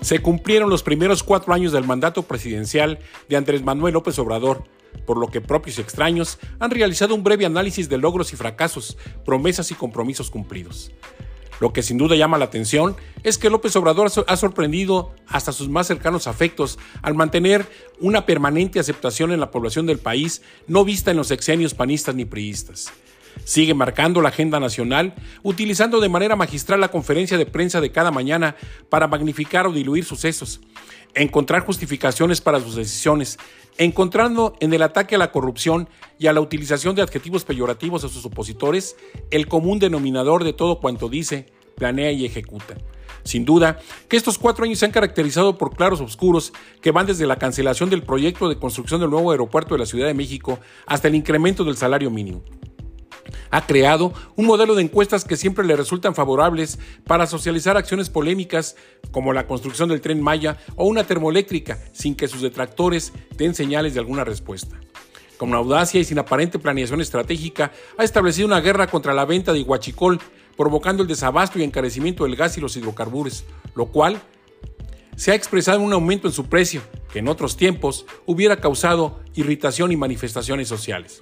Se cumplieron los primeros cuatro años del mandato presidencial de Andrés Manuel López Obrador, por lo que propios y extraños han realizado un breve análisis de logros y fracasos, promesas y compromisos cumplidos. Lo que sin duda llama la atención es que López Obrador ha sorprendido hasta sus más cercanos afectos al mantener una permanente aceptación en la población del país no vista en los exenios panistas ni priistas. Sigue marcando la agenda nacional, utilizando de manera magistral la conferencia de prensa de cada mañana para magnificar o diluir sucesos, encontrar justificaciones para sus decisiones, encontrando en el ataque a la corrupción y a la utilización de adjetivos peyorativos a sus opositores el común denominador de todo cuanto dice, planea y ejecuta. Sin duda que estos cuatro años se han caracterizado por claros oscuros que van desde la cancelación del proyecto de construcción del nuevo aeropuerto de la Ciudad de México hasta el incremento del salario mínimo ha creado un modelo de encuestas que siempre le resultan favorables para socializar acciones polémicas como la construcción del tren Maya o una termoeléctrica sin que sus detractores den señales de alguna respuesta. Con audacia y sin aparente planeación estratégica, ha establecido una guerra contra la venta de huachicol, provocando el desabasto y encarecimiento del gas y los hidrocarburos, lo cual se ha expresado en un aumento en su precio, que en otros tiempos hubiera causado irritación y manifestaciones sociales.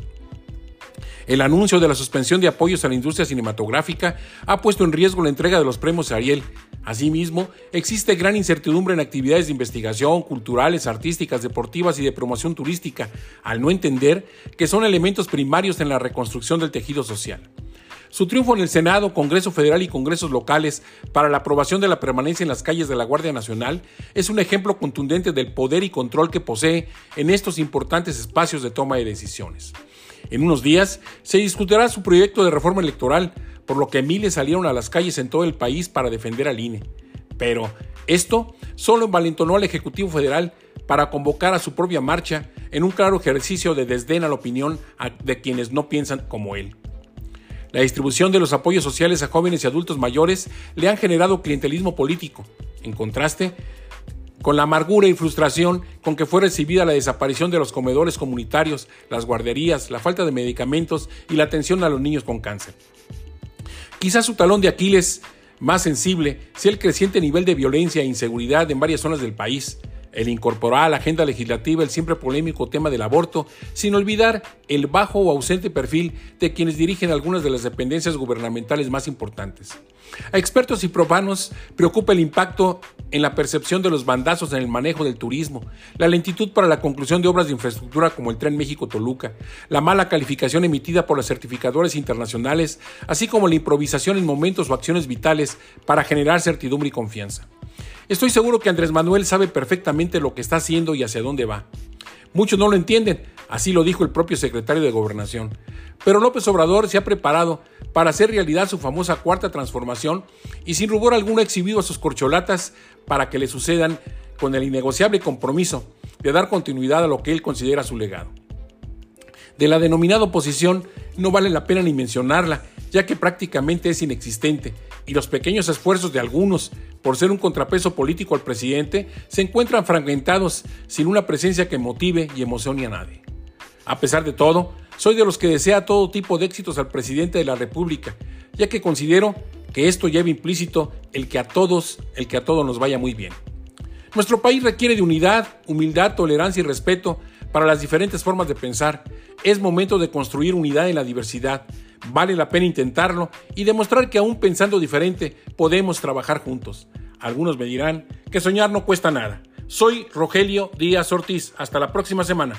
El anuncio de la suspensión de apoyos a la industria cinematográfica ha puesto en riesgo la entrega de los premios Ariel. Asimismo, existe gran incertidumbre en actividades de investigación, culturales, artísticas, deportivas y de promoción turística, al no entender que son elementos primarios en la reconstrucción del tejido social. Su triunfo en el Senado, Congreso Federal y Congresos locales para la aprobación de la permanencia en las calles de la Guardia Nacional es un ejemplo contundente del poder y control que posee en estos importantes espacios de toma de decisiones. En unos días se discutirá su proyecto de reforma electoral, por lo que miles salieron a las calles en todo el país para defender al INE. Pero esto solo envalentonó al Ejecutivo Federal para convocar a su propia marcha en un claro ejercicio de desdén a la opinión de quienes no piensan como él. La distribución de los apoyos sociales a jóvenes y adultos mayores le han generado clientelismo político. En contraste, con la amargura y frustración con que fue recibida la desaparición de los comedores comunitarios, las guarderías, la falta de medicamentos y la atención a los niños con cáncer. Quizás su talón de Aquiles más sensible sea el creciente nivel de violencia e inseguridad en varias zonas del país, el incorporar a la agenda legislativa el siempre polémico tema del aborto, sin olvidar el bajo o ausente perfil de quienes dirigen algunas de las dependencias gubernamentales más importantes. A expertos y profanos preocupa el impacto en la percepción de los bandazos en el manejo del turismo, la lentitud para la conclusión de obras de infraestructura como el Tren México-Toluca, la mala calificación emitida por los certificadores internacionales, así como la improvisación en momentos o acciones vitales para generar certidumbre y confianza. Estoy seguro que Andrés Manuel sabe perfectamente lo que está haciendo y hacia dónde va. Muchos no lo entienden, así lo dijo el propio secretario de Gobernación. Pero López Obrador se ha preparado para hacer realidad su famosa cuarta transformación y sin rubor alguno ha exhibido a sus corcholatas para que le sucedan con el innegociable compromiso de dar continuidad a lo que él considera su legado. De la denominada oposición no vale la pena ni mencionarla, ya que prácticamente es inexistente, y los pequeños esfuerzos de algunos por ser un contrapeso político al presidente se encuentran fragmentados sin una presencia que motive y emocione a nadie. A pesar de todo, soy de los que desea todo tipo de éxitos al presidente de la República, ya que considero que esto lleva implícito el que a todos, el que a todos nos vaya muy bien. Nuestro país requiere de unidad, humildad, tolerancia y respeto para las diferentes formas de pensar. Es momento de construir unidad en la diversidad. Vale la pena intentarlo y demostrar que aún pensando diferente podemos trabajar juntos. Algunos me dirán que soñar no cuesta nada. Soy Rogelio Díaz Ortiz. Hasta la próxima semana.